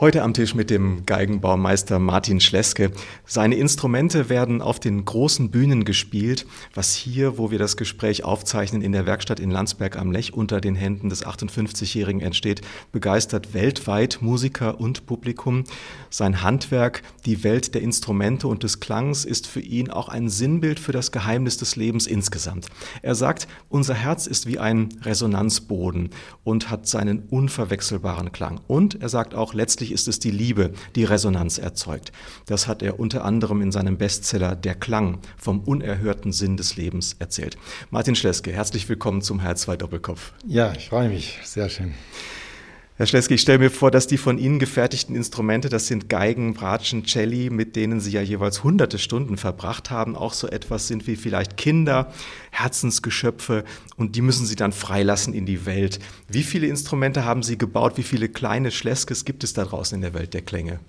Heute am Tisch mit dem Geigenbaumeister Martin Schleske. Seine Instrumente werden auf den großen Bühnen gespielt, was hier, wo wir das Gespräch aufzeichnen, in der Werkstatt in Landsberg am Lech unter den Händen des 58-Jährigen entsteht, begeistert weltweit Musiker und Publikum. Sein Handwerk, die Welt der Instrumente und des Klangs, ist für ihn auch ein Sinnbild für das Geheimnis des Lebens insgesamt. Er sagt, unser Herz ist wie ein Resonanzboden und hat seinen unverwechselbaren Klang. Und er sagt auch, letztlich Letztlich ist es die Liebe, die Resonanz erzeugt. Das hat er unter anderem in seinem Bestseller Der Klang vom unerhörten Sinn des Lebens erzählt. Martin Schleske, herzlich willkommen zum H2 Doppelkopf. Ja, ich freue mich. Sehr schön. Herr Schleske, ich stelle mir vor, dass die von Ihnen gefertigten Instrumente, das sind Geigen, Bratschen, Celli, mit denen Sie ja jeweils hunderte Stunden verbracht haben, auch so etwas sind wie vielleicht Kinder, Herzensgeschöpfe und die müssen Sie dann freilassen in die Welt. Wie viele Instrumente haben Sie gebaut? Wie viele kleine Schleskes gibt es da draußen in der Welt der Klänge?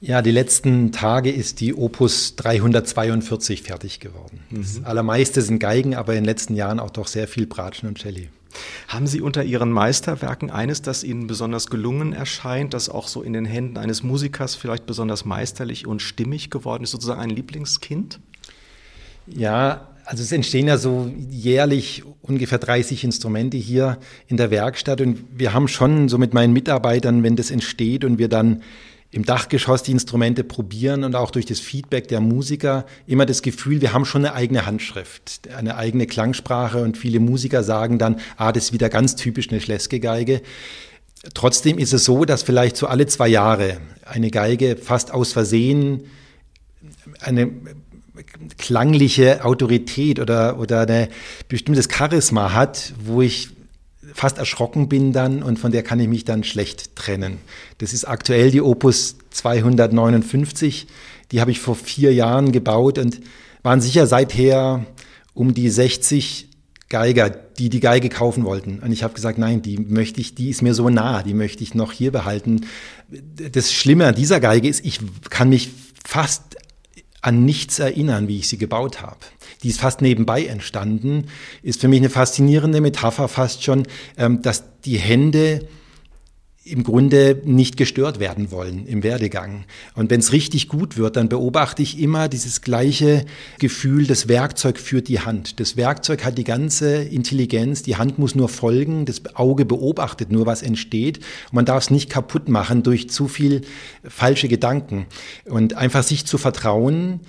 Ja, die letzten Tage ist die Opus 342 fertig geworden. Mhm. Das allermeiste sind Geigen, aber in den letzten Jahren auch doch sehr viel Bratschen und Celli. Haben Sie unter Ihren Meisterwerken eines, das Ihnen besonders gelungen erscheint, das auch so in den Händen eines Musikers vielleicht besonders meisterlich und stimmig geworden ist, sozusagen ein Lieblingskind? Ja, also es entstehen ja so jährlich ungefähr 30 Instrumente hier in der Werkstatt und wir haben schon so mit meinen Mitarbeitern, wenn das entsteht und wir dann im Dachgeschoss die Instrumente probieren und auch durch das Feedback der Musiker immer das Gefühl, wir haben schon eine eigene Handschrift, eine eigene Klangsprache und viele Musiker sagen dann, ah, das ist wieder ganz typisch eine Schleske-Geige. Trotzdem ist es so, dass vielleicht so alle zwei Jahre eine Geige fast aus Versehen eine klangliche Autorität oder, oder ein bestimmtes Charisma hat, wo ich fast erschrocken bin dann und von der kann ich mich dann schlecht trennen. Das ist aktuell die Opus 259. Die habe ich vor vier Jahren gebaut und waren sicher seither um die 60 Geiger, die die Geige kaufen wollten. Und ich habe gesagt, nein, die möchte ich, die ist mir so nah, die möchte ich noch hier behalten. Das Schlimme an dieser Geige ist, ich kann mich fast an nichts erinnern, wie ich sie gebaut habe. Die ist fast nebenbei entstanden, ist für mich eine faszinierende Metapher fast schon, ähm, dass die Hände im Grunde nicht gestört werden wollen im Werdegang. Und wenn es richtig gut wird, dann beobachte ich immer dieses gleiche Gefühl, das Werkzeug führt die Hand. Das Werkzeug hat die ganze Intelligenz, die Hand muss nur folgen, das Auge beobachtet nur, was entsteht. Man darf es nicht kaputt machen durch zu viel falsche Gedanken. Und einfach sich zu vertrauen,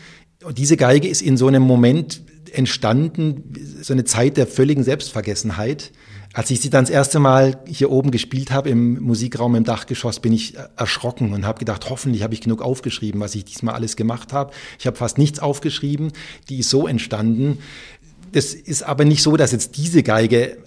diese Geige ist in so einem Moment entstanden, so eine Zeit der völligen Selbstvergessenheit. Als ich sie dann das erste Mal hier oben gespielt habe im Musikraum im Dachgeschoss, bin ich erschrocken und habe gedacht, hoffentlich habe ich genug aufgeschrieben, was ich diesmal alles gemacht habe. Ich habe fast nichts aufgeschrieben. Die ist so entstanden. Das ist aber nicht so, dass jetzt diese Geige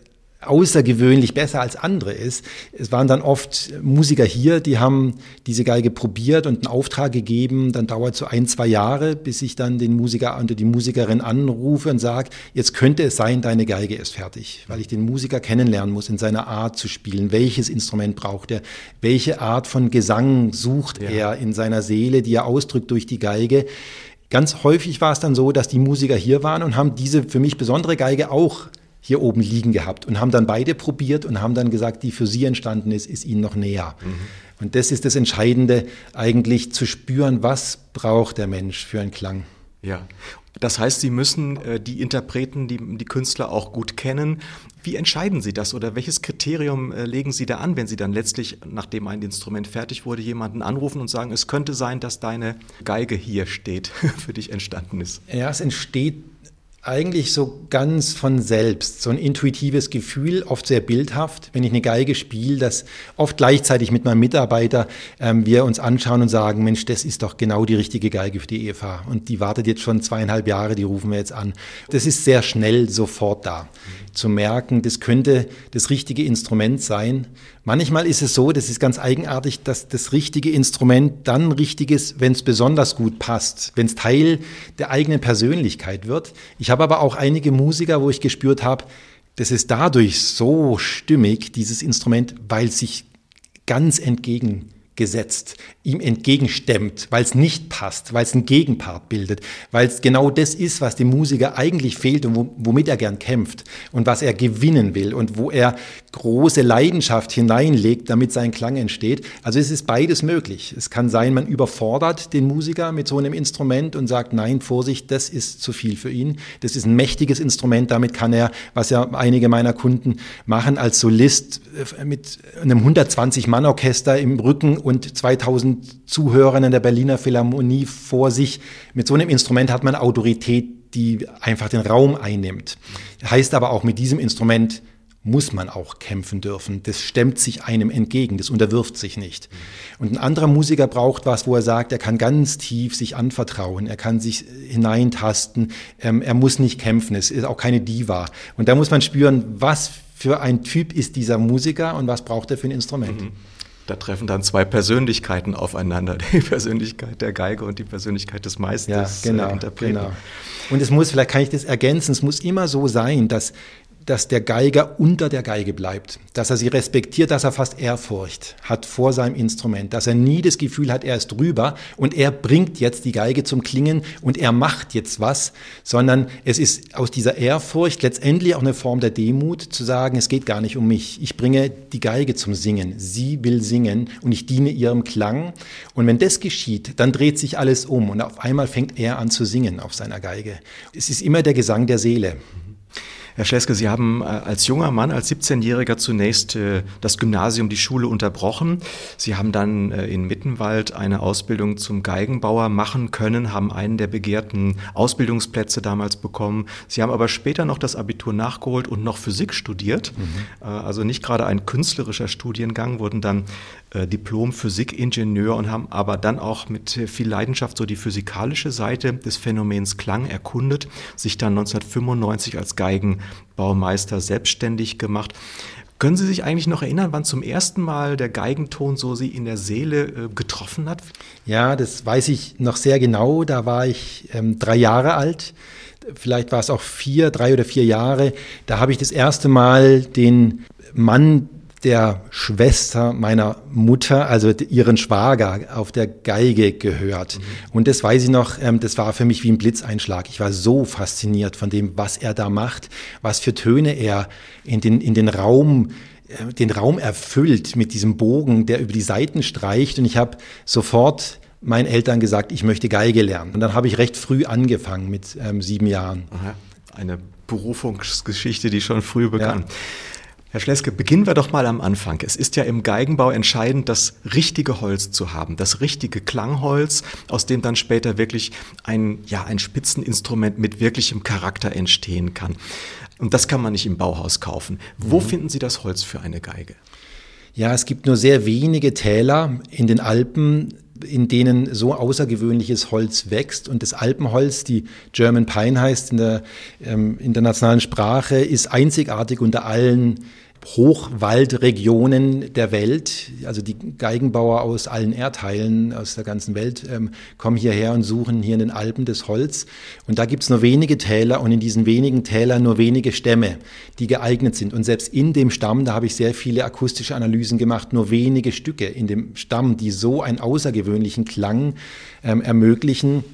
außergewöhnlich besser als andere ist. Es waren dann oft Musiker hier, die haben diese Geige probiert und einen Auftrag gegeben. Dann dauert so ein, zwei Jahre, bis ich dann den Musiker und die Musikerin anrufe und sage, jetzt könnte es sein, deine Geige ist fertig, weil ich den Musiker kennenlernen muss in seiner Art zu spielen. Welches Instrument braucht er? Welche Art von Gesang sucht ja. er in seiner Seele, die er ausdrückt durch die Geige? Ganz häufig war es dann so, dass die Musiker hier waren und haben diese für mich besondere Geige auch hier oben liegen gehabt und haben dann beide probiert und haben dann gesagt, die für sie entstanden ist, ist ihnen noch näher. Mhm. Und das ist das Entscheidende, eigentlich zu spüren, was braucht der Mensch für einen Klang. Ja, das heißt, Sie müssen äh, die Interpreten, die, die Künstler auch gut kennen. Wie entscheiden Sie das oder welches Kriterium äh, legen Sie da an, wenn Sie dann letztlich, nachdem ein Instrument fertig wurde, jemanden anrufen und sagen, es könnte sein, dass deine Geige hier steht, für dich entstanden ist? Ja, es entsteht eigentlich so ganz von selbst, so ein intuitives Gefühl, oft sehr bildhaft, wenn ich eine Geige spiele, dass oft gleichzeitig mit meinem Mitarbeiter ähm, wir uns anschauen und sagen, Mensch, das ist doch genau die richtige Geige für die Eva. Und die wartet jetzt schon zweieinhalb Jahre, die rufen wir jetzt an. Das ist sehr schnell sofort da. Zu merken, das könnte das richtige Instrument sein. Manchmal ist es so, das ist ganz eigenartig, dass das richtige Instrument dann richtig ist, wenn es besonders gut passt, wenn es Teil der eigenen Persönlichkeit wird. Ich habe aber auch einige Musiker, wo ich gespürt habe, das ist dadurch so stimmig, dieses Instrument, weil sich ganz entgegen gesetzt, ihm entgegenstemmt, weil es nicht passt, weil es einen Gegenpart bildet, weil es genau das ist, was dem Musiker eigentlich fehlt und womit er gern kämpft und was er gewinnen will und wo er große Leidenschaft hineinlegt, damit sein Klang entsteht. Also es ist beides möglich. Es kann sein, man überfordert den Musiker mit so einem Instrument und sagt, nein, Vorsicht, das ist zu viel für ihn. Das ist ein mächtiges Instrument, damit kann er, was ja einige meiner Kunden machen, als Solist äh, mit einem 120-Mann-Orchester im Rücken und 2000 Zuhörern in der Berliner Philharmonie vor sich. Mit so einem Instrument hat man Autorität, die einfach den Raum einnimmt. Heißt aber auch, mit diesem Instrument muss man auch kämpfen dürfen. Das stemmt sich einem entgegen, das unterwirft sich nicht. Und ein anderer Musiker braucht was, wo er sagt, er kann ganz tief sich anvertrauen, er kann sich hineintasten, ähm, er muss nicht kämpfen, es ist auch keine Diva. Und da muss man spüren, was für ein Typ ist dieser Musiker und was braucht er für ein Instrument. Mhm. Da treffen dann zwei Persönlichkeiten aufeinander, die Persönlichkeit der Geige und die Persönlichkeit des Meisters. Ja, genau, äh, genau. Und es muss, vielleicht kann ich das ergänzen, es muss immer so sein, dass dass der Geiger unter der Geige bleibt, dass er sie respektiert, dass er fast Ehrfurcht hat vor seinem Instrument, dass er nie das Gefühl hat, er ist drüber und er bringt jetzt die Geige zum Klingen und er macht jetzt was, sondern es ist aus dieser Ehrfurcht letztendlich auch eine Form der Demut zu sagen, es geht gar nicht um mich, ich bringe die Geige zum Singen, sie will singen und ich diene ihrem Klang und wenn das geschieht, dann dreht sich alles um und auf einmal fängt er an zu singen auf seiner Geige. Es ist immer der Gesang der Seele. Herr Schleske, Sie haben äh, als junger Mann, als 17-Jähriger zunächst äh, das Gymnasium, die Schule unterbrochen. Sie haben dann äh, in Mittenwald eine Ausbildung zum Geigenbauer machen können, haben einen der begehrten Ausbildungsplätze damals bekommen. Sie haben aber später noch das Abitur nachgeholt und noch Physik studiert. Mhm. Also nicht gerade ein künstlerischer Studiengang, wurden dann Diplom-Physikingenieur und haben aber dann auch mit viel Leidenschaft so die physikalische Seite des Phänomens Klang erkundet, sich dann 1995 als Geigen Baumeister selbstständig gemacht. Können Sie sich eigentlich noch erinnern, wann zum ersten Mal der Geigenton so Sie in der Seele äh, getroffen hat? Ja, das weiß ich noch sehr genau. Da war ich ähm, drei Jahre alt. Vielleicht war es auch vier, drei oder vier Jahre. Da habe ich das erste Mal den Mann der Schwester meiner Mutter, also ihren Schwager, auf der Geige gehört. Mhm. Und das weiß ich noch, ähm, das war für mich wie ein Blitzeinschlag. Ich war so fasziniert von dem, was er da macht, was für Töne er in den, in den Raum äh, den Raum erfüllt mit diesem Bogen, der über die Seiten streicht. Und ich habe sofort meinen Eltern gesagt, ich möchte Geige lernen. Und dann habe ich recht früh angefangen mit ähm, sieben Jahren. Aha. Eine Berufungsgeschichte, die schon früh begann. Ja. Herr Schleske, beginnen wir doch mal am Anfang. Es ist ja im Geigenbau entscheidend, das richtige Holz zu haben, das richtige Klangholz, aus dem dann später wirklich ein, ja, ein Spitzeninstrument mit wirklichem Charakter entstehen kann. Und das kann man nicht im Bauhaus kaufen. Wo mhm. finden Sie das Holz für eine Geige? Ja, es gibt nur sehr wenige Täler in den Alpen, in denen so außergewöhnliches Holz wächst. Und das Alpenholz, die German Pine heißt in der ähm, internationalen Sprache, ist einzigartig unter allen Hochwaldregionen der Welt. Also die Geigenbauer aus allen Erdteilen, aus der ganzen Welt ähm, kommen hierher und suchen hier in den Alpen das Holz. Und da gibt es nur wenige Täler und in diesen wenigen Tälern nur wenige Stämme, die geeignet sind. Und selbst in dem Stamm, da habe ich sehr viele akustische Analysen gemacht, nur wenige Stücke in dem Stamm, die so einen außergewöhnlichen Klang ähm, ermöglichen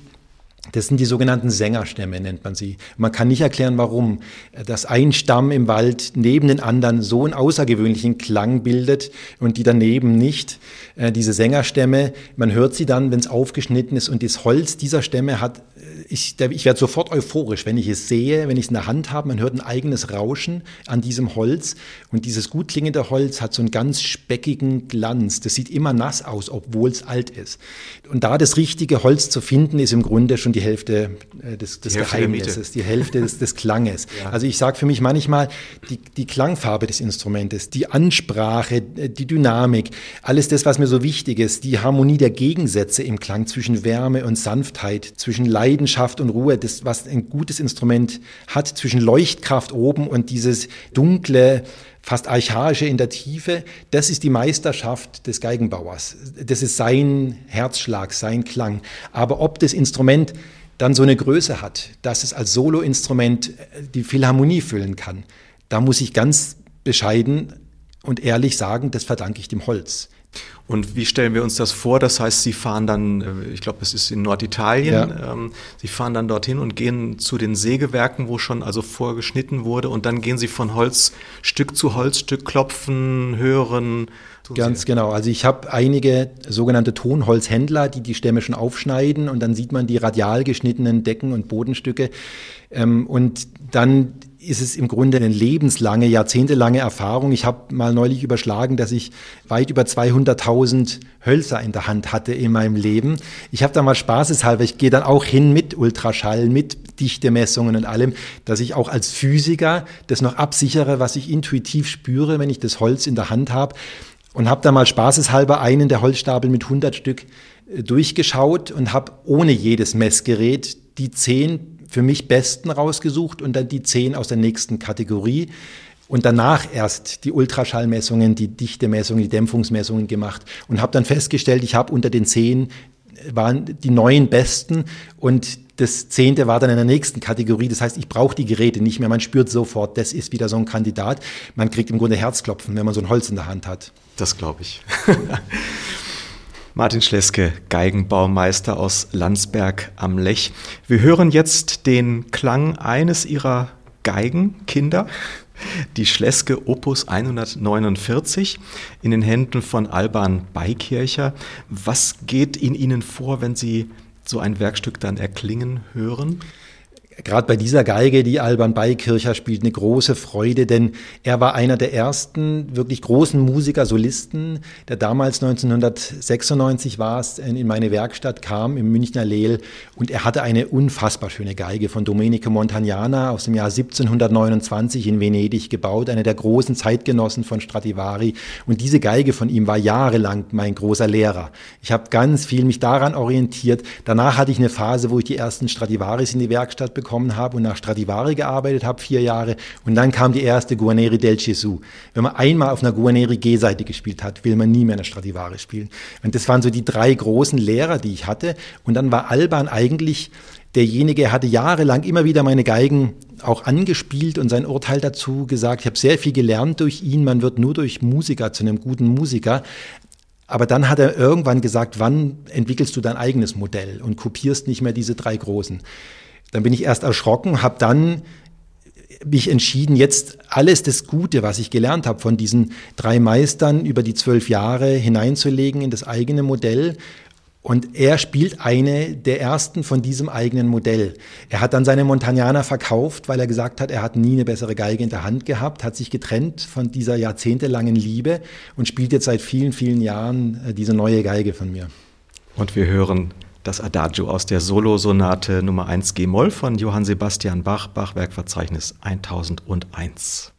das sind die sogenannten Sängerstämme, nennt man sie. Man kann nicht erklären, warum, dass ein Stamm im Wald neben den anderen so einen außergewöhnlichen Klang bildet und die daneben nicht. Äh, diese Sängerstämme, man hört sie dann, wenn es aufgeschnitten ist und das Holz dieser Stämme hat ich, ich werde sofort euphorisch, wenn ich es sehe, wenn ich es in der Hand habe. Man hört ein eigenes Rauschen an diesem Holz. Und dieses gut klingende Holz hat so einen ganz speckigen Glanz. Das sieht immer nass aus, obwohl es alt ist. Und da das richtige Holz zu finden, ist im Grunde schon die Hälfte äh, des, des die Geheimnisses, die Hälfte des, des Klanges. Ja. Also ich sage für mich manchmal, die, die Klangfarbe des Instrumentes, die Ansprache, äh, die Dynamik, alles das, was mir so wichtig ist, die Harmonie der Gegensätze im Klang zwischen Wärme und Sanftheit, zwischen Leidenschaft Leidenschaft und Ruhe, das, was ein gutes Instrument hat, zwischen Leuchtkraft oben und dieses dunkle, fast archaische in der Tiefe, das ist die Meisterschaft des Geigenbauers. Das ist sein Herzschlag, sein Klang. Aber ob das Instrument dann so eine Größe hat, dass es als Soloinstrument die Philharmonie füllen kann, da muss ich ganz bescheiden und ehrlich sagen, das verdanke ich dem Holz. Und wie stellen wir uns das vor? Das heißt, Sie fahren dann, äh, ich glaube, es ist in Norditalien, ja. Ähm, Sie fahren dann dorthin und gehen zu den Sägewerken, wo schon also vorgeschnitten wurde und dann gehen Sie von Holzstück zu Holzstück klopfen, hören. Ganz genau. Also ich habe einige sogenannte Tonholzhändler, die die Stämme schon aufschneiden und dann sieht man die radial geschnittenen Decken und Bodenstücke. Ähm, und dann ist es im Grunde eine lebenslange, jahrzehntelange Erfahrung. Ich habe mal neulich überschlagen, dass ich weit über 200.000 Hölzer in der Hand hatte in meinem Leben. Ich habe da mal spaßeshalber, ich gehe dann auch hin mit Ultraschall, mit Dichtemessungen und allem, dass ich auch als Physiker das noch absichere, was ich intuitiv spüre, wenn ich das Holz in der Hand habe. Und habe da mal spaßeshalber einen der Holzstapel mit 100 Stück äh, durchgeschaut und habe ohne jedes Messgerät die zehn für mich besten rausgesucht und dann die zehn aus der nächsten Kategorie. Und danach erst die Ultraschallmessungen, die Dichtemessungen, die Dämpfungsmessungen gemacht und habe dann festgestellt, ich habe unter den zehn äh, waren die neun besten und das zehnte war dann in der nächsten Kategorie. Das heißt, ich brauche die Geräte nicht mehr. Man spürt sofort, das ist wieder so ein Kandidat. Man kriegt im Grunde Herzklopfen, wenn man so ein Holz in der Hand hat. Das glaube ich. Martin Schleske, Geigenbaumeister aus Landsberg am Lech. Wir hören jetzt den Klang eines ihrer Geigenkinder, die Schleske Opus 149 in den Händen von Alban Beikircher. Was geht in Ihnen vor, wenn Sie so ein Werkstück dann erklingen hören? Gerade bei dieser Geige, die Alban Beikircher spielt, eine große Freude, denn er war einer der ersten wirklich großen Musiker, Solisten, der damals 1996 war es, in meine Werkstatt kam, im Münchner Lehl, und er hatte eine unfassbar schöne Geige von Domenico Montagnana aus dem Jahr 1729 in Venedig gebaut, einer der großen Zeitgenossen von Stradivari. Und diese Geige von ihm war jahrelang mein großer Lehrer. Ich habe ganz viel mich daran orientiert. Danach hatte ich eine Phase, wo ich die ersten Stradivaris in die Werkstatt bekommen bekommen habe und nach Stradivari gearbeitet habe, vier Jahre. Und dann kam die erste Guarneri del Gesù. Wenn man einmal auf einer Guarneri G-Seite gespielt hat, will man nie mehr eine Stradivari spielen. Und das waren so die drei großen Lehrer, die ich hatte. Und dann war Alban eigentlich derjenige, er hatte jahrelang immer wieder meine Geigen auch angespielt und sein Urteil dazu gesagt. Ich habe sehr viel gelernt durch ihn. Man wird nur durch Musiker zu einem guten Musiker. Aber dann hat er irgendwann gesagt, wann entwickelst du dein eigenes Modell und kopierst nicht mehr diese drei großen. Dann bin ich erst erschrocken, habe dann mich entschieden, jetzt alles das Gute, was ich gelernt habe von diesen drei Meistern über die zwölf Jahre hineinzulegen in das eigene Modell. Und er spielt eine der ersten von diesem eigenen Modell. Er hat dann seine Montagnana verkauft, weil er gesagt hat, er hat nie eine bessere Geige in der Hand gehabt, hat sich getrennt von dieser jahrzehntelangen Liebe und spielt jetzt seit vielen, vielen Jahren äh, diese neue Geige von mir. Und wir hören das Adagio aus der Solosonate Nummer 1 G-Moll von Johann Sebastian Bach, Bachwerkverzeichnis 1001.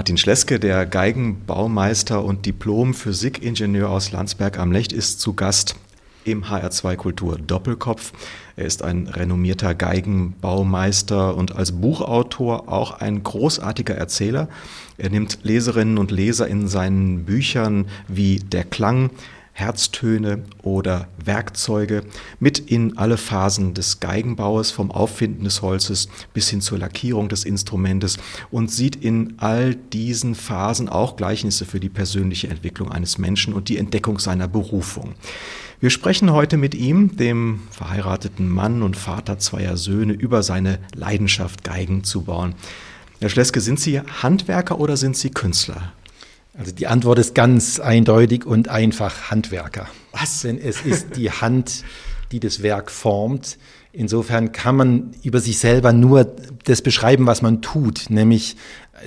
Martin Schleske, der Geigenbaumeister und Diplom-Physikingenieur aus Landsberg am Lech, ist zu Gast im HR2 Kultur Doppelkopf. Er ist ein renommierter Geigenbaumeister und als Buchautor auch ein großartiger Erzähler. Er nimmt Leserinnen und Leser in seinen Büchern wie Der Klang, Herztöne oder Werkzeuge mit in alle Phasen des Geigenbaues, vom Auffinden des Holzes bis hin zur Lackierung des Instrumentes und sieht in all diesen Phasen auch Gleichnisse für die persönliche Entwicklung eines Menschen und die Entdeckung seiner Berufung. Wir sprechen heute mit ihm, dem verheirateten Mann und Vater zweier Söhne, über seine Leidenschaft, Geigen zu bauen. Herr Schleske, sind Sie Handwerker oder sind Sie Künstler? Also die Antwort ist ganz eindeutig und einfach Handwerker. Was? Denn es ist die Hand, die das Werk formt. Insofern kann man über sich selber nur das beschreiben, was man tut, nämlich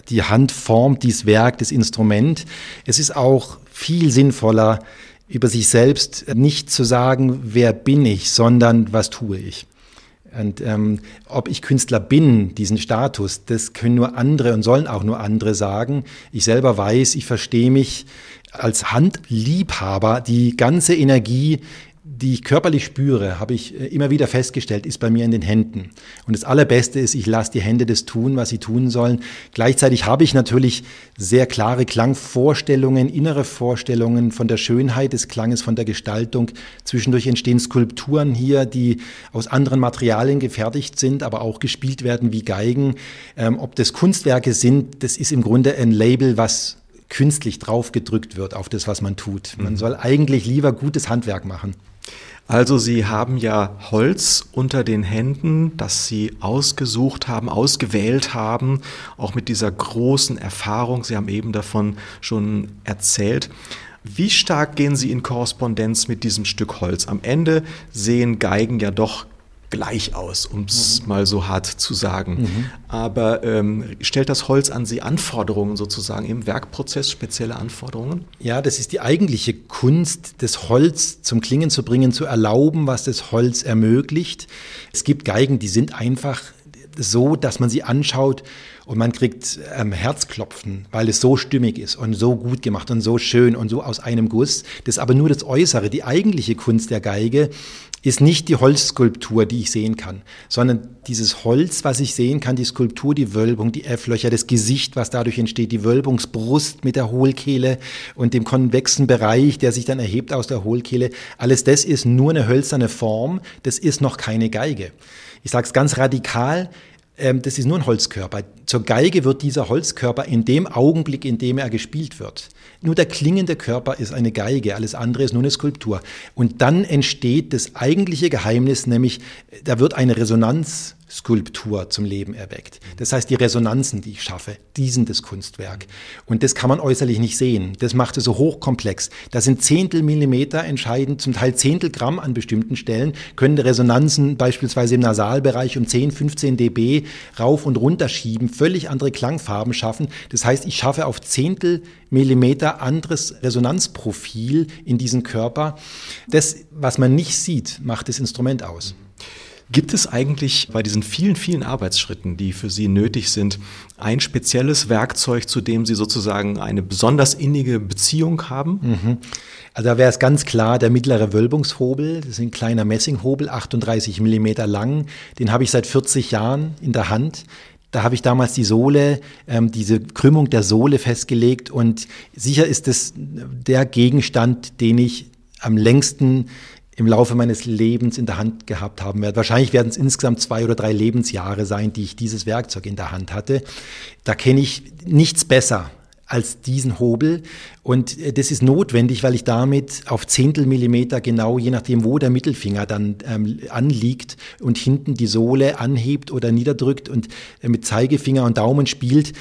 die Hand formt dieses Werk, das Instrument. Es ist auch viel sinnvoller, über sich selbst nicht zu sagen, wer bin ich, sondern was tue ich. Und ähm, ob ich Künstler bin, diesen Status, das können nur andere und sollen auch nur andere sagen. Ich selber weiß, ich verstehe mich als Handliebhaber, die ganze Energie die ich körperlich spüre, habe ich äh, immer wieder festgestellt, ist bei mir in den Händen. Und das Allerbeste ist, ich lasse die Hände das tun, was sie tun sollen. Gleichzeitig habe ich natürlich sehr klare Klangvorstellungen, innere Vorstellungen von der Schönheit des Klanges, von der Gestaltung. Zwischendurch entstehen Skulpturen hier, die aus anderen Materialien gefertigt sind, aber auch gespielt werden wie Geigen. Ähm, ob das Kunstwerke sind, das ist im Grunde ein Label, was künstlich draufgedrückt wird auf das, was man tut. Man mhm. soll eigentlich lieber gutes Handwerk machen. Also Sie haben ja Holz unter den Händen, das Sie ausgesucht haben, ausgewählt haben, auch mit dieser großen Erfahrung. Sie haben eben davon schon erzählt. Wie stark gehen Sie in Korrespondenz mit diesem Stück Holz? Am Ende sehen Geigen ja doch gleich aus, um es mhm. mal so hart zu sagen. Mhm. Aber ähm, stellt das Holz an Sie Anforderungen sozusagen im Werkprozess, spezielle Anforderungen? Ja, das ist die eigentliche Kunst, das Holz zum Klingen zu bringen, zu erlauben, was das Holz ermöglicht. Es gibt Geigen, die sind einfach so, dass man sie anschaut und man kriegt ähm, Herzklopfen, weil es so stimmig ist und so gut gemacht und so schön und so aus einem Guss. Das ist aber nur das Äußere. Die eigentliche Kunst der Geige ist nicht die Holzskulptur, die ich sehen kann, sondern dieses Holz, was ich sehen kann, die Skulptur, die Wölbung, die F-Löcher, das Gesicht, was dadurch entsteht, die Wölbungsbrust mit der Hohlkehle und dem konvexen Bereich, der sich dann erhebt aus der Hohlkehle. Alles das ist nur eine hölzerne Form, das ist noch keine Geige. Ich sage es ganz radikal, das ist nur ein Holzkörper. Zur Geige wird dieser Holzkörper in dem Augenblick, in dem er gespielt wird. Nur der klingende Körper ist eine Geige, alles andere ist nur eine Skulptur. Und dann entsteht das eigentliche Geheimnis, nämlich da wird eine Resonanz Skulptur zum Leben erweckt. Das heißt, die Resonanzen, die ich schaffe, die sind das Kunstwerk. Und das kann man äußerlich nicht sehen. Das macht es so hochkomplex. Da sind Zehntel Millimeter entscheidend, zum Teil Zehntel Gramm an bestimmten Stellen, können Resonanzen beispielsweise im Nasalbereich um 10, 15 dB rauf und runter schieben, völlig andere Klangfarben schaffen. Das heißt, ich schaffe auf Zehntel Millimeter anderes Resonanzprofil in diesem Körper. Das, was man nicht sieht, macht das Instrument aus. Gibt es eigentlich bei diesen vielen, vielen Arbeitsschritten, die für Sie nötig sind, ein spezielles Werkzeug, zu dem Sie sozusagen eine besonders innige Beziehung haben? Mhm. Also da wäre es ganz klar der mittlere Wölbungshobel. Das ist ein kleiner Messinghobel, 38 Millimeter lang. Den habe ich seit 40 Jahren in der Hand. Da habe ich damals die Sohle, ähm, diese Krümmung der Sohle festgelegt und sicher ist es der Gegenstand, den ich am längsten im Laufe meines Lebens in der Hand gehabt haben werde. Wahrscheinlich werden es insgesamt zwei oder drei Lebensjahre sein, die ich dieses Werkzeug in der Hand hatte. Da kenne ich nichts besser als diesen Hobel. Und äh, das ist notwendig, weil ich damit auf Zehntelmillimeter genau, je nachdem, wo der Mittelfinger dann ähm, anliegt und hinten die Sohle anhebt oder niederdrückt und äh, mit Zeigefinger und Daumen spielt,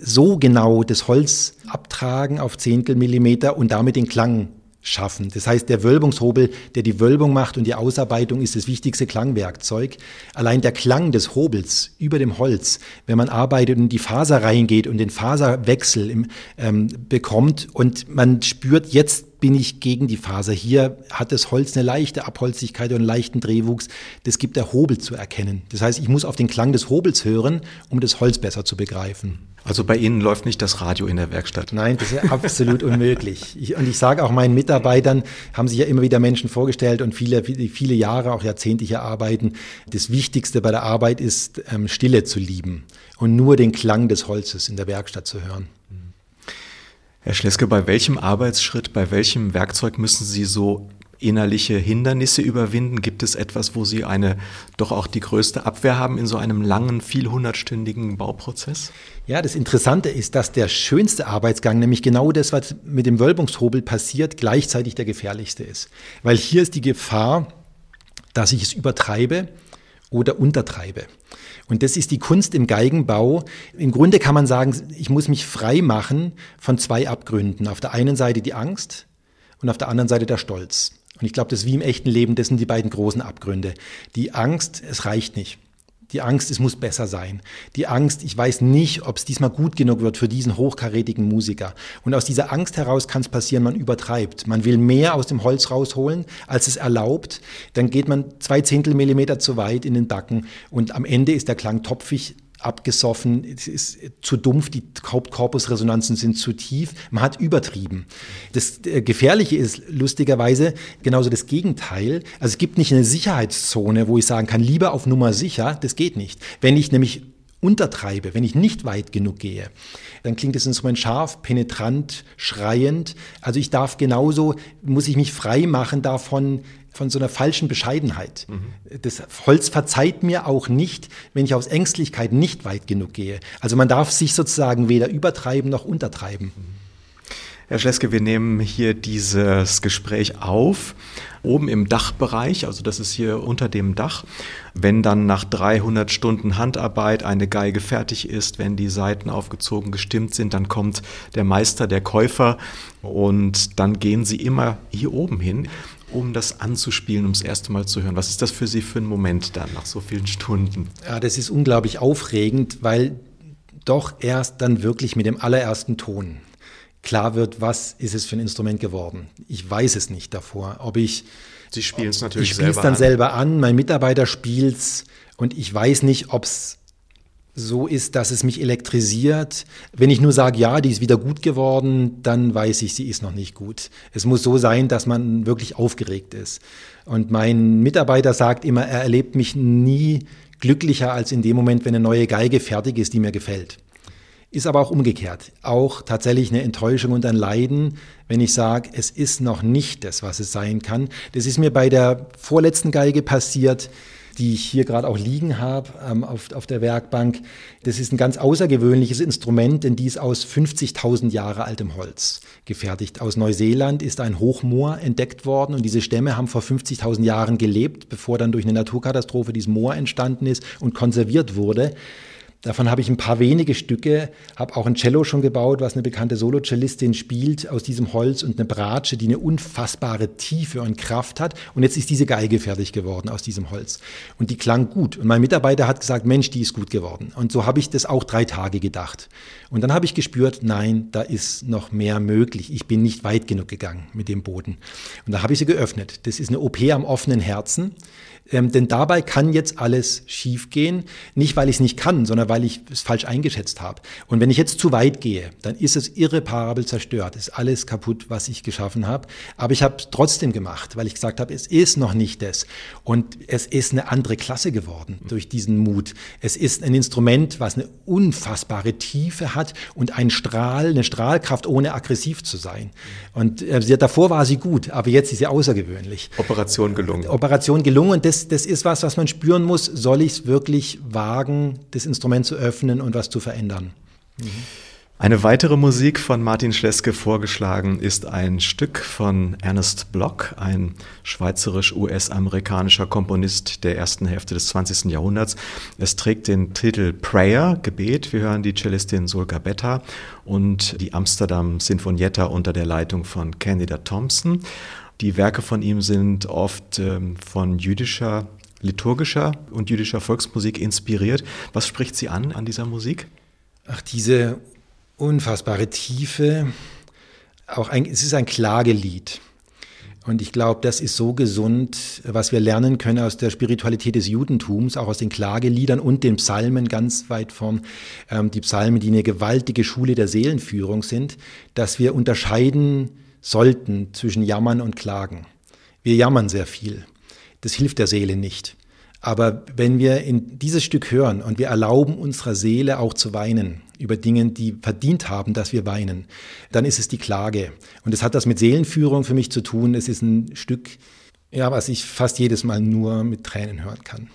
so genau das Holz abtragen auf Zehntelmillimeter und damit den Klang schaffen. Das heißt, der Wölbungshobel, der die Wölbung macht und die Ausarbeitung, ist das wichtigste Klangwerkzeug. Allein der Klang des Hobels über dem Holz, wenn man arbeitet und die Faser reingeht und den Faserwechsel im, ähm, bekommt und man spürt, jetzt bin ich gegen die Faser. Hier hat das Holz eine leichte Abholzigkeit und einen leichten Drehwuchs. Das gibt der Hobel zu erkennen. Das heißt, ich muss auf den Klang des Hobels hören, um das Holz besser zu begreifen. Also bei Ihnen läuft nicht das Radio in der Werkstatt? Nein, das ist absolut unmöglich. Ich, und ich sage auch meinen Mitarbeitern, haben sich ja immer wieder Menschen vorgestellt und viele, viele Jahre, auch Jahrzehnte hier arbeiten. Das Wichtigste bei der Arbeit ist, ähm, Stille zu lieben und nur den Klang des Holzes in der Werkstatt zu hören. Herr Schleske, bei welchem Arbeitsschritt, bei welchem Werkzeug müssen Sie so innerliche Hindernisse überwinden? Gibt es etwas, wo Sie eine doch auch die größte Abwehr haben in so einem langen, vielhundertstündigen Bauprozess? Ja, das Interessante ist, dass der schönste Arbeitsgang, nämlich genau das, was mit dem Wölbungshobel passiert, gleichzeitig der gefährlichste ist. Weil hier ist die Gefahr, dass ich es übertreibe oder untertreibe. Und das ist die Kunst im Geigenbau. Im Grunde kann man sagen, ich muss mich frei machen von zwei Abgründen. Auf der einen Seite die Angst und auf der anderen Seite der Stolz. Und ich glaube, das ist wie im echten Leben, das sind die beiden großen Abgründe. Die Angst, es reicht nicht. Die Angst, es muss besser sein. Die Angst, ich weiß nicht, ob es diesmal gut genug wird für diesen hochkarätigen Musiker. Und aus dieser Angst heraus kann es passieren, man übertreibt. Man will mehr aus dem Holz rausholen, als es erlaubt. Dann geht man zwei Zehntel Millimeter zu weit in den Backen und am Ende ist der Klang topfig abgesoffen, es ist zu dumpf, die Hauptkorpusresonanzen sind zu tief, man hat übertrieben. Das äh, Gefährliche ist lustigerweise genauso das Gegenteil. Also es gibt nicht eine Sicherheitszone, wo ich sagen kann, lieber auf Nummer sicher, das geht nicht. Wenn ich nämlich untertreibe, wenn ich nicht weit genug gehe, dann klingt das Instrument scharf, penetrant, schreiend. Also ich darf genauso, muss ich mich frei machen davon, von so einer falschen Bescheidenheit. Mhm. Das Holz verzeiht mir auch nicht, wenn ich aus Ängstlichkeit nicht weit genug gehe. Also man darf sich sozusagen weder übertreiben noch untertreiben. Herr Schleske, wir nehmen hier dieses Gespräch auf, oben im Dachbereich, also das ist hier unter dem Dach. Wenn dann nach 300 Stunden Handarbeit eine Geige fertig ist, wenn die Saiten aufgezogen gestimmt sind, dann kommt der Meister, der Käufer und dann gehen sie immer hier oben hin um das anzuspielen, um das erste Mal zu hören? Was ist das für Sie für ein Moment dann nach so vielen Stunden? Ja, das ist unglaublich aufregend, weil doch erst dann wirklich mit dem allerersten Ton klar wird, was ist es für ein Instrument geworden. Ich weiß es nicht davor, ob ich Sie spielen es natürlich ich selber. Ich spiele es dann an. selber an, mein Mitarbeiter spielt es und ich weiß nicht, ob es so ist, dass es mich elektrisiert. Wenn ich nur sage, ja, die ist wieder gut geworden, dann weiß ich, sie ist noch nicht gut. Es muss so sein, dass man wirklich aufgeregt ist. Und mein Mitarbeiter sagt immer, er erlebt mich nie glücklicher als in dem Moment, wenn eine neue Geige fertig ist, die mir gefällt. Ist aber auch umgekehrt. Auch tatsächlich eine Enttäuschung und ein Leiden, wenn ich sage, es ist noch nicht das, was es sein kann. Das ist mir bei der vorletzten Geige passiert die ich hier gerade auch liegen habe ähm, auf, auf der Werkbank. Das ist ein ganz außergewöhnliches Instrument, denn die ist aus 50.000 Jahre altem Holz gefertigt. Aus Neuseeland ist ein Hochmoor entdeckt worden und diese Stämme haben vor 50.000 Jahren gelebt, bevor dann durch eine Naturkatastrophe dieses Moor entstanden ist und konserviert wurde. Davon habe ich ein paar wenige Stücke, habe auch ein Cello schon gebaut, was eine bekannte Solo-Cellistin spielt aus diesem Holz und eine Bratsche, die eine unfassbare Tiefe und Kraft hat. Und jetzt ist diese Geige fertig geworden aus diesem Holz. Und die klang gut. Und mein Mitarbeiter hat gesagt, Mensch, die ist gut geworden. Und so habe ich das auch drei Tage gedacht. Und dann habe ich gespürt, nein, da ist noch mehr möglich. Ich bin nicht weit genug gegangen mit dem Boden. Und da habe ich sie geöffnet. Das ist eine OP am offenen Herzen. Ähm, denn dabei kann jetzt alles schiefgehen, nicht weil ich es nicht kann, sondern weil ich es falsch eingeschätzt habe. Und wenn ich jetzt zu weit gehe, dann ist es irreparabel zerstört, ist alles kaputt, was ich geschaffen habe. Aber ich habe es trotzdem gemacht, weil ich gesagt habe, es ist noch nicht das. Und es ist eine andere Klasse geworden durch diesen Mut. Es ist ein Instrument, was eine unfassbare Tiefe hat und ein Strahl, eine Strahlkraft, ohne aggressiv zu sein. Und äh, davor war sie gut, aber jetzt ist sie außergewöhnlich. Operation gelungen. Operation gelungen und das, das ist was, was man spüren muss. Soll ich es wirklich wagen, das Instrument zu öffnen und was zu verändern? Mhm. Eine weitere Musik von Martin Schleske vorgeschlagen ist ein Stück von Ernest Bloch, ein schweizerisch-US-amerikanischer Komponist der ersten Hälfte des 20. Jahrhunderts. Es trägt den Titel Prayer, Gebet. Wir hören die Cellistin Solga Betta und die Amsterdam Sinfonietta unter der Leitung von Candida Thompson. Die Werke von ihm sind oft ähm, von jüdischer, liturgischer und jüdischer Volksmusik inspiriert. Was spricht Sie an an dieser Musik? Ach, diese unfassbare Tiefe. Auch ein, es ist ein Klagelied. Und ich glaube, das ist so gesund, was wir lernen können aus der Spiritualität des Judentums, auch aus den Klageliedern und den Psalmen ganz weit vorn. Ähm, die Psalmen, die eine gewaltige Schule der Seelenführung sind, dass wir unterscheiden sollten zwischen Jammern und Klagen. Wir jammern sehr viel. Das hilft der Seele nicht. Aber wenn wir in dieses Stück hören und wir erlauben unserer Seele auch zu weinen über Dinge, die verdient haben, dass wir weinen, dann ist es die Klage. Und es hat das mit Seelenführung für mich zu tun. Es ist ein Stück, ja, was ich fast jedes Mal nur mit Tränen hören kann.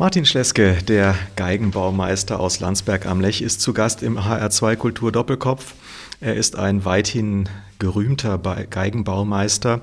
Martin Schleske, der Geigenbaumeister aus Landsberg am Lech, ist zu Gast im HR2 Kultur Doppelkopf. Er ist ein weithin gerühmter Geigenbaumeister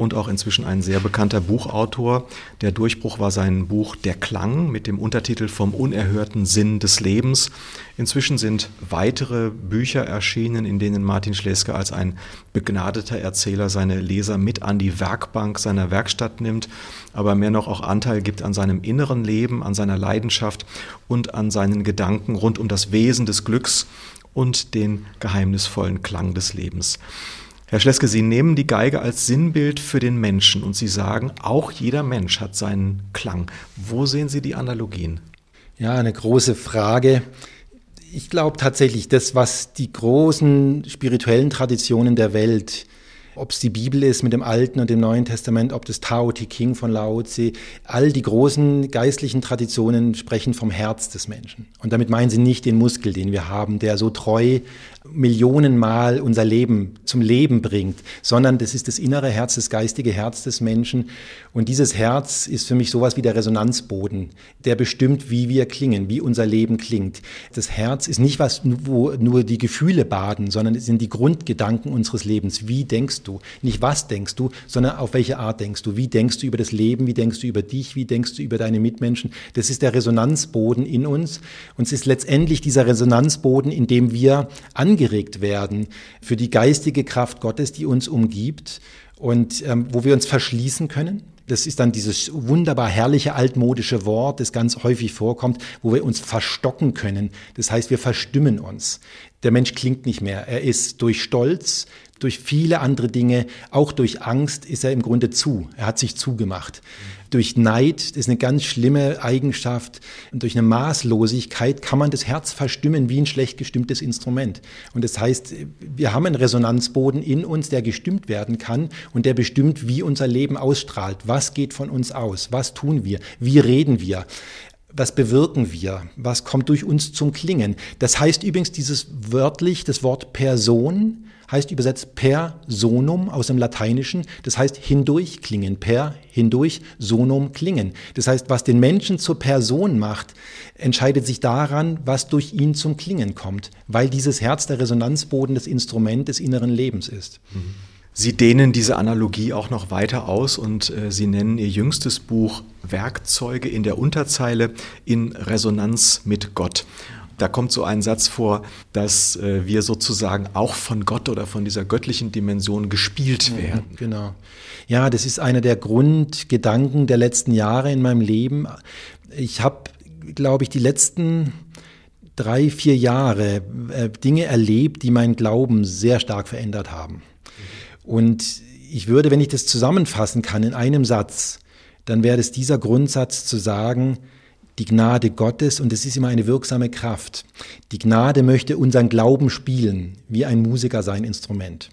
und auch inzwischen ein sehr bekannter Buchautor. Der Durchbruch war sein Buch Der Klang mit dem Untertitel Vom unerhörten Sinn des Lebens. Inzwischen sind weitere Bücher erschienen, in denen Martin Schleske als ein begnadeter Erzähler seine Leser mit an die Werkbank seiner Werkstatt nimmt, aber mehr noch auch Anteil gibt an seinem inneren Leben, an seiner Leidenschaft und an seinen Gedanken rund um das Wesen des Glücks und den geheimnisvollen Klang des Lebens. Herr Schleske, Sie nehmen die Geige als Sinnbild für den Menschen und Sie sagen, auch jeder Mensch hat seinen Klang. Wo sehen Sie die Analogien? Ja, eine große Frage. Ich glaube tatsächlich, das, was die großen spirituellen Traditionen der Welt ob es die Bibel ist mit dem Alten und dem Neuen Testament, ob das Tao Te King von Lao Tse, all die großen geistlichen Traditionen sprechen vom Herz des Menschen. Und damit meinen sie nicht den Muskel, den wir haben, der so treu Millionenmal unser Leben zum Leben bringt, sondern das ist das innere Herz, das geistige Herz des Menschen. Und dieses Herz ist für mich sowas wie der Resonanzboden, der bestimmt, wie wir klingen, wie unser Leben klingt. Das Herz ist nicht was, wo nur die Gefühle baden, sondern es sind die Grundgedanken unseres Lebens. Wie denkst du? Nicht was denkst du, sondern auf welche Art denkst du? Wie denkst du über das Leben? Wie denkst du über dich? Wie denkst du über deine Mitmenschen? Das ist der Resonanzboden in uns. Und es ist letztendlich dieser Resonanzboden, in dem wir an angeregt werden für die geistige Kraft Gottes, die uns umgibt und ähm, wo wir uns verschließen können. Das ist dann dieses wunderbar herrliche altmodische Wort, das ganz häufig vorkommt, wo wir uns verstocken können. Das heißt, wir verstimmen uns. Der Mensch klingt nicht mehr. Er ist durch Stolz, durch viele andere Dinge, auch durch Angst ist er im Grunde zu. Er hat sich zugemacht. Durch Neid, das ist eine ganz schlimme Eigenschaft, und durch eine Maßlosigkeit kann man das Herz verstimmen wie ein schlecht gestimmtes Instrument. Und das heißt, wir haben einen Resonanzboden in uns, der gestimmt werden kann und der bestimmt, wie unser Leben ausstrahlt. Was geht von uns aus? Was tun wir? Wie reden wir? was bewirken wir? Was kommt durch uns zum Klingen? Das heißt übrigens dieses wörtlich, das Wort Person heißt übersetzt per sonum aus dem Lateinischen. Das heißt hindurch klingen, per, hindurch, sonum klingen. Das heißt, was den Menschen zur Person macht, entscheidet sich daran, was durch ihn zum Klingen kommt, weil dieses Herz der Resonanzboden des Instrument des inneren Lebens ist. Sie dehnen diese Analogie auch noch weiter aus und äh, Sie nennen Ihr jüngstes Buch Werkzeuge in der Unterzeile in Resonanz mit Gott da kommt so ein Satz vor, dass äh, wir sozusagen auch von Gott oder von dieser göttlichen Dimension gespielt werden. Genau. Ja, das ist einer der Grundgedanken der letzten Jahre in meinem Leben. Ich habe, glaube ich, die letzten drei, vier Jahre äh, Dinge erlebt, die meinen Glauben sehr stark verändert haben. Und ich würde, wenn ich das zusammenfassen kann in einem Satz, dann wäre es dieser Grundsatz zu sagen, die Gnade Gottes und es ist immer eine wirksame Kraft. Die Gnade möchte unseren Glauben spielen, wie ein Musiker sein Instrument.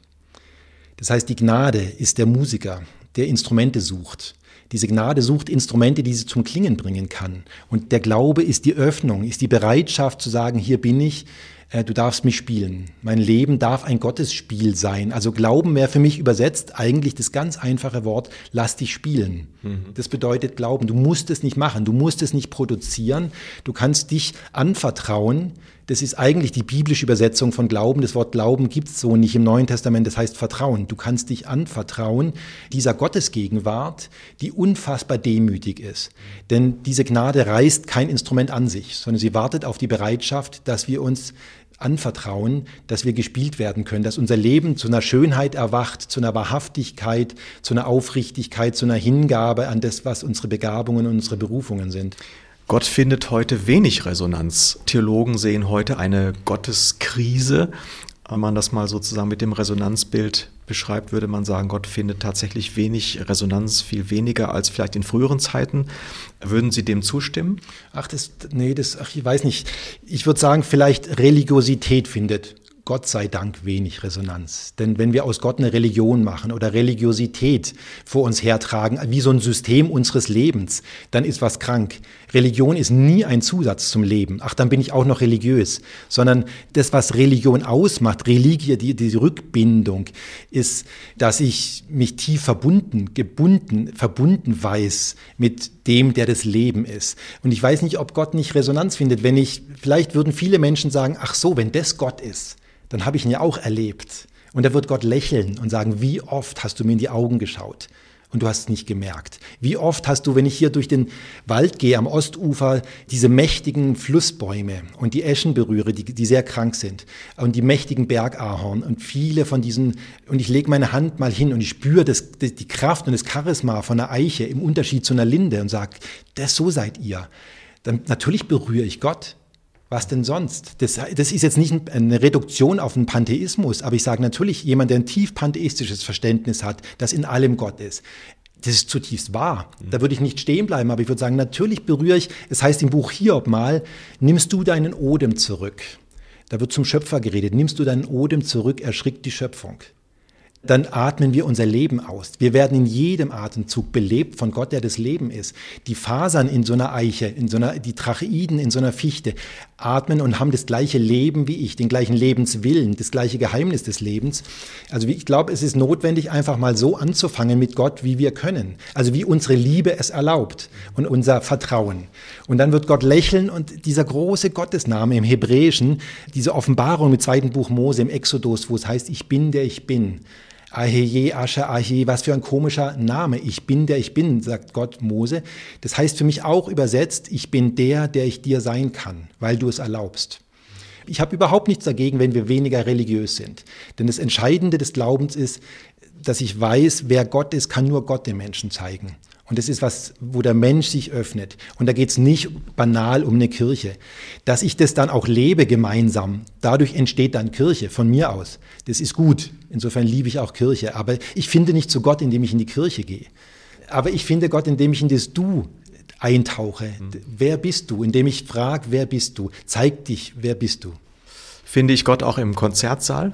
Das heißt, die Gnade ist der Musiker, der Instrumente sucht. Diese Gnade sucht Instrumente, die sie zum Klingen bringen kann. Und der Glaube ist die Öffnung, ist die Bereitschaft zu sagen, hier bin ich, du darfst mich spielen. Mein Leben darf ein Gottesspiel sein. Also Glauben wäre für mich übersetzt eigentlich das ganz einfache Wort, lass dich spielen. Mhm. Das bedeutet Glauben. Du musst es nicht machen, du musst es nicht produzieren, du kannst dich anvertrauen. Das ist eigentlich die biblische Übersetzung von Glauben. Das Wort Glauben gibt es so nicht im Neuen Testament, das heißt Vertrauen. Du kannst dich anvertrauen dieser Gottesgegenwart, die unfassbar demütig ist. Denn diese Gnade reißt kein Instrument an sich, sondern sie wartet auf die Bereitschaft, dass wir uns anvertrauen, dass wir gespielt werden können, dass unser Leben zu einer Schönheit erwacht, zu einer Wahrhaftigkeit, zu einer Aufrichtigkeit, zu einer Hingabe an das, was unsere Begabungen und unsere Berufungen sind. Gott findet heute wenig Resonanz. Theologen sehen heute eine Gotteskrise. Wenn man das mal sozusagen mit dem Resonanzbild beschreibt, würde man sagen, Gott findet tatsächlich wenig Resonanz, viel weniger als vielleicht in früheren Zeiten. Würden Sie dem zustimmen? Ach, das, nee, das, ach, ich weiß nicht. Ich würde sagen, vielleicht Religiosität findet Gott sei Dank wenig Resonanz. Denn wenn wir aus Gott eine Religion machen oder Religiosität vor uns hertragen, wie so ein System unseres Lebens, dann ist was krank. Religion ist nie ein Zusatz zum Leben. Ach, dann bin ich auch noch religiös. Sondern das, was Religion ausmacht, Religie, die, die Rückbindung, ist, dass ich mich tief verbunden, gebunden, verbunden weiß mit dem, der das Leben ist. Und ich weiß nicht, ob Gott nicht Resonanz findet, wenn ich, vielleicht würden viele Menschen sagen, ach so, wenn das Gott ist, dann habe ich ihn ja auch erlebt. Und da wird Gott lächeln und sagen, wie oft hast du mir in die Augen geschaut? und du hast es nicht gemerkt. Wie oft hast du, wenn ich hier durch den Wald gehe am Ostufer, diese mächtigen Flussbäume und die Eschen berühre, die, die sehr krank sind und die mächtigen Bergahorn und viele von diesen, und ich lege meine Hand mal hin und ich spüre das, die Kraft und das Charisma von einer Eiche im Unterschied zu einer Linde und sage, das so seid ihr. Dann natürlich berühre ich Gott. Was denn sonst? Das, das, ist jetzt nicht eine Reduktion auf einen Pantheismus, aber ich sage natürlich, jemand, der ein tief pantheistisches Verständnis hat, das in allem Gott ist, das ist zutiefst wahr. Da würde ich nicht stehen bleiben, aber ich würde sagen, natürlich berühre ich, es heißt im Buch Hiob mal, nimmst du deinen Odem zurück. Da wird zum Schöpfer geredet, nimmst du deinen Odem zurück, erschrickt die Schöpfung dann atmen wir unser Leben aus. Wir werden in jedem Atemzug belebt von Gott, der das Leben ist. Die Fasern in so einer Eiche, in so einer, die Tracheiden in so einer Fichte atmen und haben das gleiche Leben wie ich, den gleichen Lebenswillen, das gleiche Geheimnis des Lebens. Also ich glaube, es ist notwendig, einfach mal so anzufangen mit Gott, wie wir können. Also wie unsere Liebe es erlaubt und unser Vertrauen. Und dann wird Gott lächeln und dieser große Gottesname im Hebräischen, diese Offenbarung im zweiten Buch Mose, im Exodus, wo es heißt, ich bin, der ich bin Aheye, Asche, Ahe, was für ein komischer Name. Ich bin der ich bin, sagt Gott Mose. Das heißt für mich auch übersetzt, ich bin der, der ich dir sein kann, weil du es erlaubst. Ich habe überhaupt nichts dagegen, wenn wir weniger religiös sind. Denn das Entscheidende des Glaubens ist, dass ich weiß, wer Gott ist, kann nur Gott den Menschen zeigen. Und das ist was, wo der Mensch sich öffnet. Und da geht es nicht banal um eine Kirche. Dass ich das dann auch lebe gemeinsam, dadurch entsteht dann Kirche von mir aus. Das ist gut. Insofern liebe ich auch Kirche. Aber ich finde nicht zu Gott, indem ich in die Kirche gehe. Aber ich finde Gott, indem ich in das Du eintauche. Mhm. Wer bist du? Indem ich frage, wer bist du? Zeig dich, wer bist du? Finde ich Gott auch im Konzertsaal?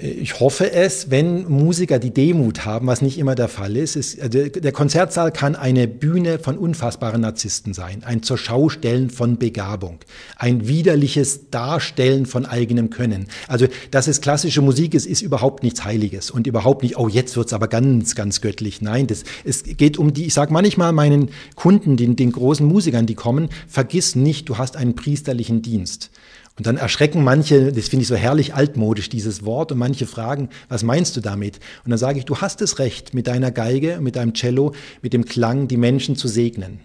Ich hoffe es, wenn Musiker die Demut haben, was nicht immer der Fall ist. ist also der Konzertsaal kann eine Bühne von unfassbaren Narzissten sein, ein zur Schaustellen von Begabung, ein widerliches Darstellen von eigenem Können. Also, dass es klassische Musik ist, ist überhaupt nichts Heiliges und überhaupt nicht, oh, jetzt wird's aber ganz, ganz göttlich. Nein, das, es geht um die, ich sage manchmal meinen Kunden, den, den großen Musikern, die kommen, vergiss nicht, du hast einen priesterlichen Dienst. Und dann erschrecken manche, das finde ich so herrlich altmodisch, dieses Wort, und manche fragen, was meinst du damit? Und dann sage ich, du hast es recht, mit deiner Geige, mit deinem Cello, mit dem Klang die Menschen zu segnen.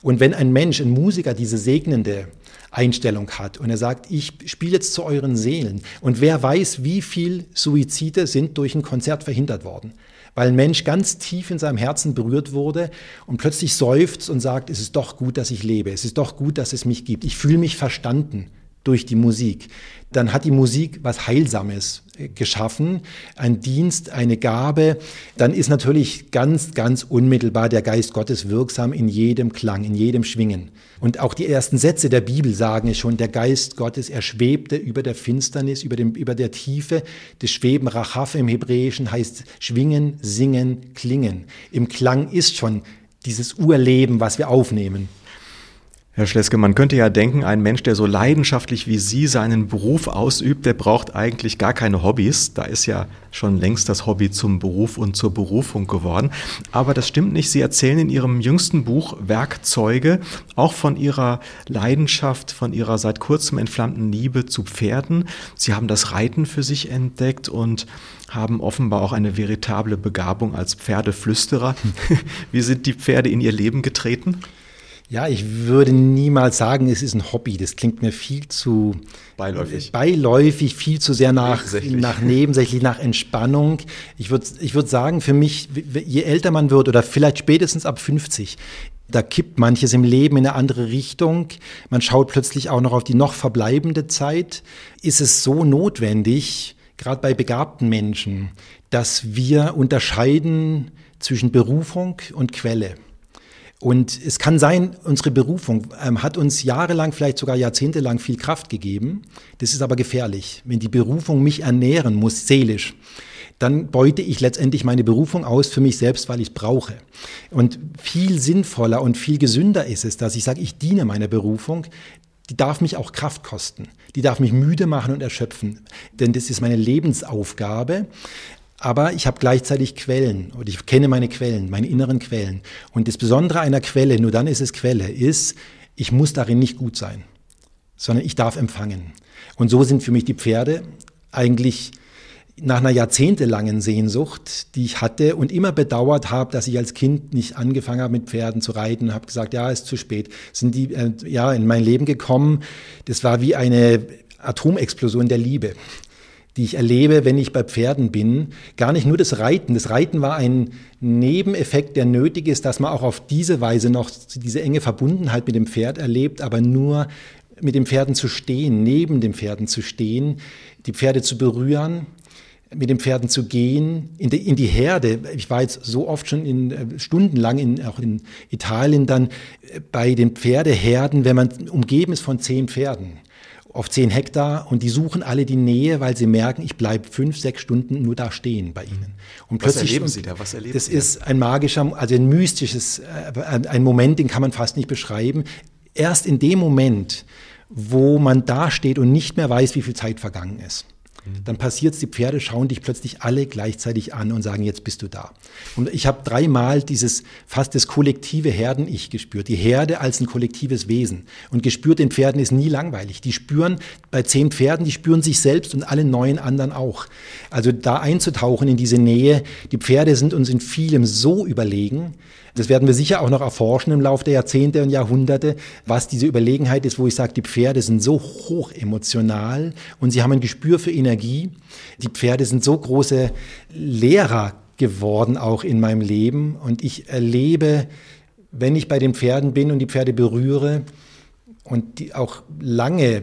Und wenn ein Mensch, ein Musiker diese segnende Einstellung hat und er sagt, ich spiele jetzt zu euren Seelen und wer weiß, wie viel Suizide sind durch ein Konzert verhindert worden, weil ein Mensch ganz tief in seinem Herzen berührt wurde und plötzlich seufzt und sagt, es ist doch gut, dass ich lebe, es ist doch gut, dass es mich gibt, ich fühle mich verstanden durch die Musik. Dann hat die Musik was Heilsames äh, geschaffen, ein Dienst, eine Gabe. Dann ist natürlich ganz, ganz unmittelbar der Geist Gottes wirksam in jedem Klang, in jedem Schwingen. Und auch die ersten Sätze der Bibel sagen es schon, der Geist Gottes, er schwebte über der Finsternis, über, dem, über der Tiefe. Das Schweben, Rachaf im Hebräischen heißt schwingen, singen, klingen. Im Klang ist schon dieses Urleben, was wir aufnehmen. Herr Schleske, man könnte ja denken, ein Mensch, der so leidenschaftlich wie Sie seinen Beruf ausübt, der braucht eigentlich gar keine Hobbys. Da ist ja schon längst das Hobby zum Beruf und zur Berufung geworden. Aber das stimmt nicht. Sie erzählen in Ihrem jüngsten Buch Werkzeuge auch von Ihrer Leidenschaft, von Ihrer seit kurzem entflammten Liebe zu Pferden. Sie haben das Reiten für sich entdeckt und haben offenbar auch eine veritable Begabung als Pferdeflüsterer. Wie sind die Pferde in Ihr Leben getreten? Ja, ich würde niemals sagen, es ist ein Hobby. Das klingt mir viel zu beiläufig, beiläufig viel zu sehr nach nebensächlich, nach, nebensächlich, nach Entspannung. Ich würde ich würde sagen, für mich, je älter man wird oder vielleicht spätestens ab 50, da kippt manches im Leben in eine andere Richtung. Man schaut plötzlich auch noch auf die noch verbleibende Zeit. Ist es so notwendig, gerade bei begabten Menschen, dass wir unterscheiden zwischen Berufung und Quelle? Und es kann sein, unsere Berufung ähm, hat uns jahrelang, vielleicht sogar jahrzehntelang viel Kraft gegeben. Das ist aber gefährlich. Wenn die Berufung mich ernähren muss, seelisch, dann beute ich letztendlich meine Berufung aus für mich selbst, weil ich es brauche. Und viel sinnvoller und viel gesünder ist es, dass ich sage, ich diene meiner Berufung, die darf mich auch Kraft kosten. Die darf mich müde machen und erschöpfen. Denn das ist meine Lebensaufgabe. Aber ich habe gleichzeitig Quellen und ich kenne meine Quellen, meine inneren Quellen. Und das Besondere einer Quelle, nur dann ist es Quelle, ist, ich muss darin nicht gut sein, sondern ich darf empfangen. Und so sind für mich die Pferde eigentlich nach einer jahrzehntelangen Sehnsucht, die ich hatte und immer bedauert habe, dass ich als Kind nicht angefangen habe mit Pferden zu reiten, habe gesagt, ja, ist zu spät, sind die äh, ja in mein Leben gekommen. Das war wie eine Atomexplosion der Liebe die ich erlebe, wenn ich bei Pferden bin. Gar nicht nur das Reiten. Das Reiten war ein Nebeneffekt, der nötig ist, dass man auch auf diese Weise noch diese enge Verbundenheit mit dem Pferd erlebt, aber nur mit den Pferden zu stehen, neben den Pferden zu stehen, die Pferde zu berühren, mit den Pferden zu gehen, in die, in die Herde. Ich war jetzt so oft schon in, äh, stundenlang in, auch in Italien dann äh, bei den Pferdeherden, wenn man umgeben ist von zehn Pferden auf zehn Hektar und die suchen alle die Nähe, weil sie merken, ich bleibe fünf, sechs Stunden nur da stehen bei ihnen. Und plötzlich, Was erleben Sie da? Was erleben das Sie ist ein magischer, also ein mystisches, äh, ein Moment, den kann man fast nicht beschreiben. Erst in dem Moment, wo man da steht und nicht mehr weiß, wie viel Zeit vergangen ist dann passiert es, die Pferde schauen dich plötzlich alle gleichzeitig an und sagen, jetzt bist du da. Und ich habe dreimal dieses fast das kollektive Herden-Ich gespürt, die Herde als ein kollektives Wesen. Und gespürt den Pferden ist nie langweilig. Die spüren bei zehn Pferden, die spüren sich selbst und alle neuen anderen auch. Also da einzutauchen in diese Nähe, die Pferde sind uns in vielem so überlegen, das werden wir sicher auch noch erforschen im Laufe der Jahrzehnte und Jahrhunderte, was diese Überlegenheit ist, wo ich sage, die Pferde sind so hoch emotional und sie haben ein Gespür für Energie. Die Pferde sind so große Lehrer geworden auch in meinem Leben und ich erlebe, wenn ich bei den Pferden bin und die Pferde berühre und die auch lange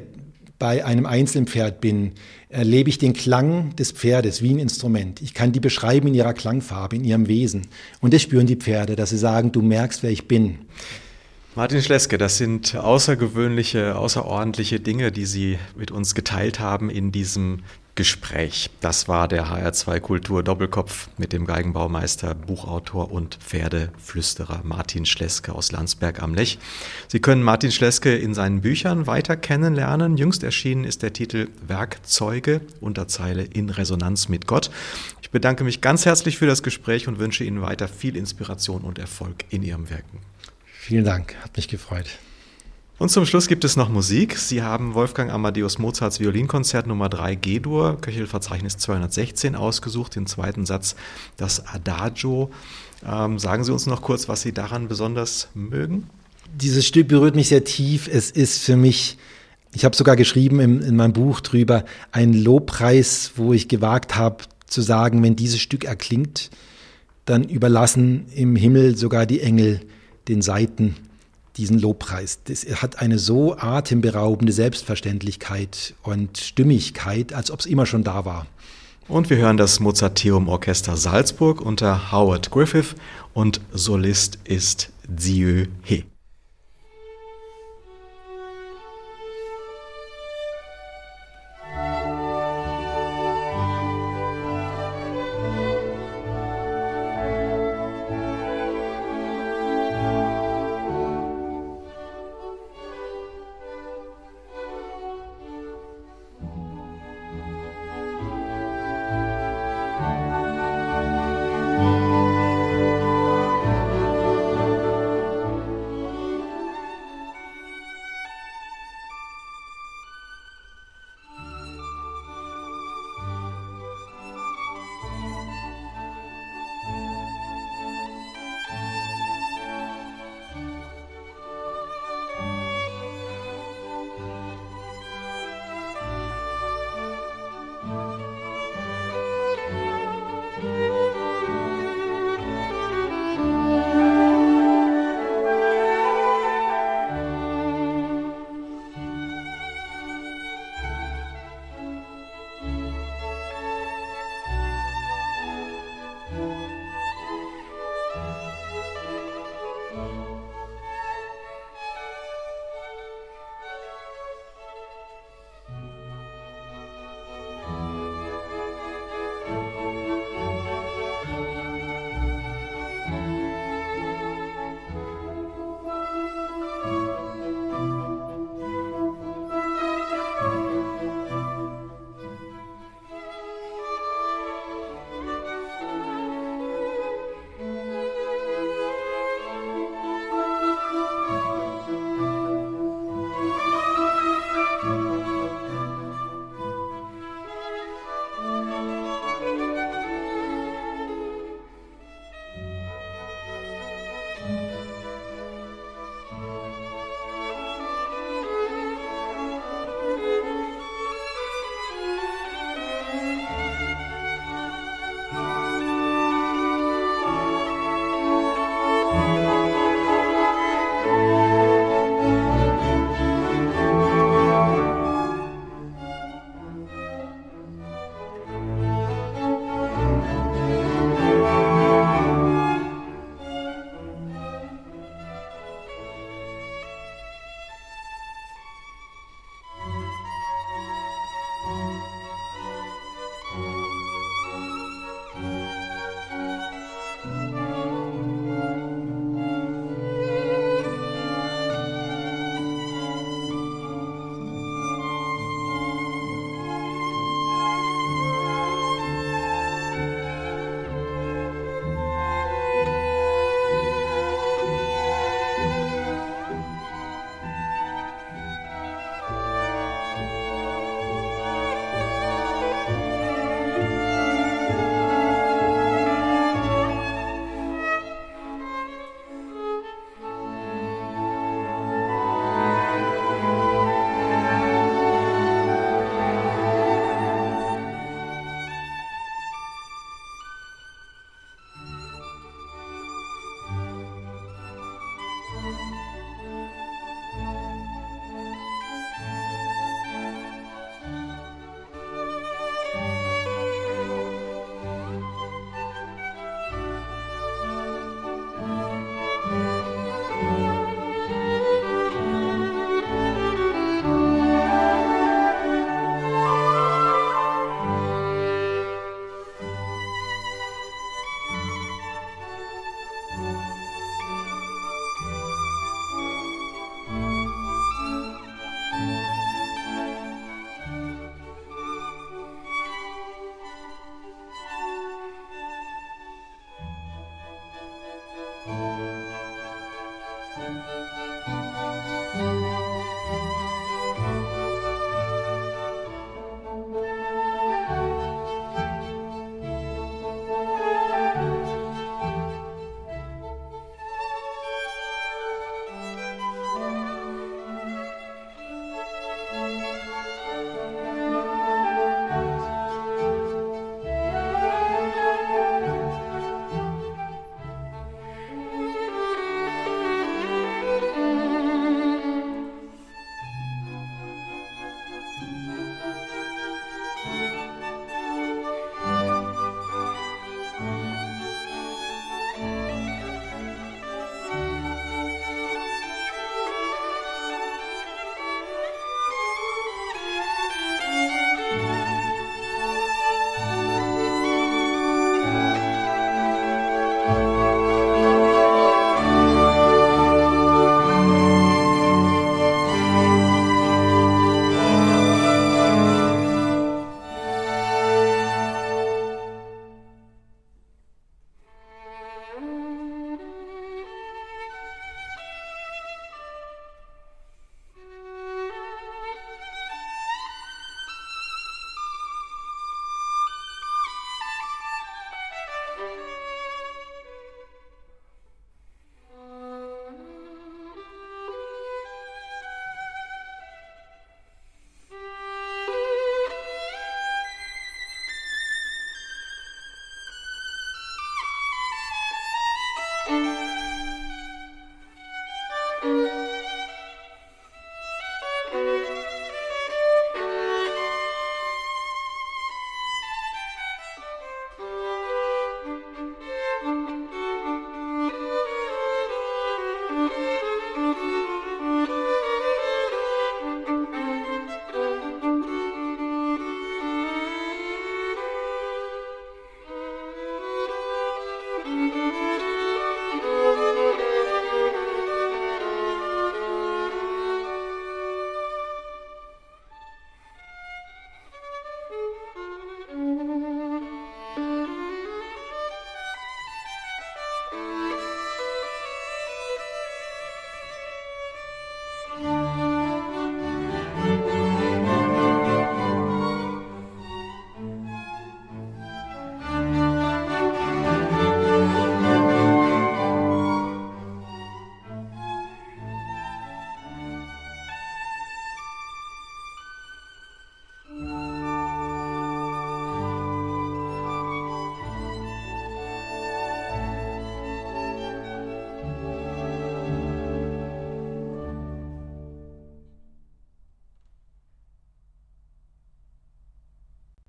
bei einem Einzelpferd bin, erlebe ich den Klang des Pferdes wie ein Instrument. Ich kann die beschreiben in ihrer Klangfarbe, in ihrem Wesen. Und das spüren die Pferde, dass sie sagen, du merkst, wer ich bin. Martin Schleske, das sind außergewöhnliche, außerordentliche Dinge, die Sie mit uns geteilt haben in diesem Gespräch. Das war der HR2 Kultur Doppelkopf mit dem Geigenbaumeister, Buchautor und Pferdeflüsterer Martin Schleske aus Landsberg am Lech. Sie können Martin Schleske in seinen Büchern weiter kennenlernen. Jüngst erschienen ist der Titel Werkzeuge, Unterzeile in Resonanz mit Gott. Ich bedanke mich ganz herzlich für das Gespräch und wünsche Ihnen weiter viel Inspiration und Erfolg in Ihrem Wirken. Vielen Dank, hat mich gefreut. Und zum Schluss gibt es noch Musik. Sie haben Wolfgang Amadeus Mozarts Violinkonzert Nummer 3 G-Dur, Köchelverzeichnis 216 ausgesucht, den zweiten Satz, das Adagio. Ähm, sagen Sie uns noch kurz, was Sie daran besonders mögen? Dieses Stück berührt mich sehr tief. Es ist für mich, ich habe sogar geschrieben in, in meinem Buch drüber, ein Lobpreis, wo ich gewagt habe zu sagen, wenn dieses Stück erklingt, dann überlassen im Himmel sogar die Engel den Saiten diesen Lobpreis. Das hat eine so atemberaubende Selbstverständlichkeit und Stimmigkeit, als ob es immer schon da war. Und wir hören das Mozarteum Orchester Salzburg unter Howard Griffith und Solist ist Zieu He.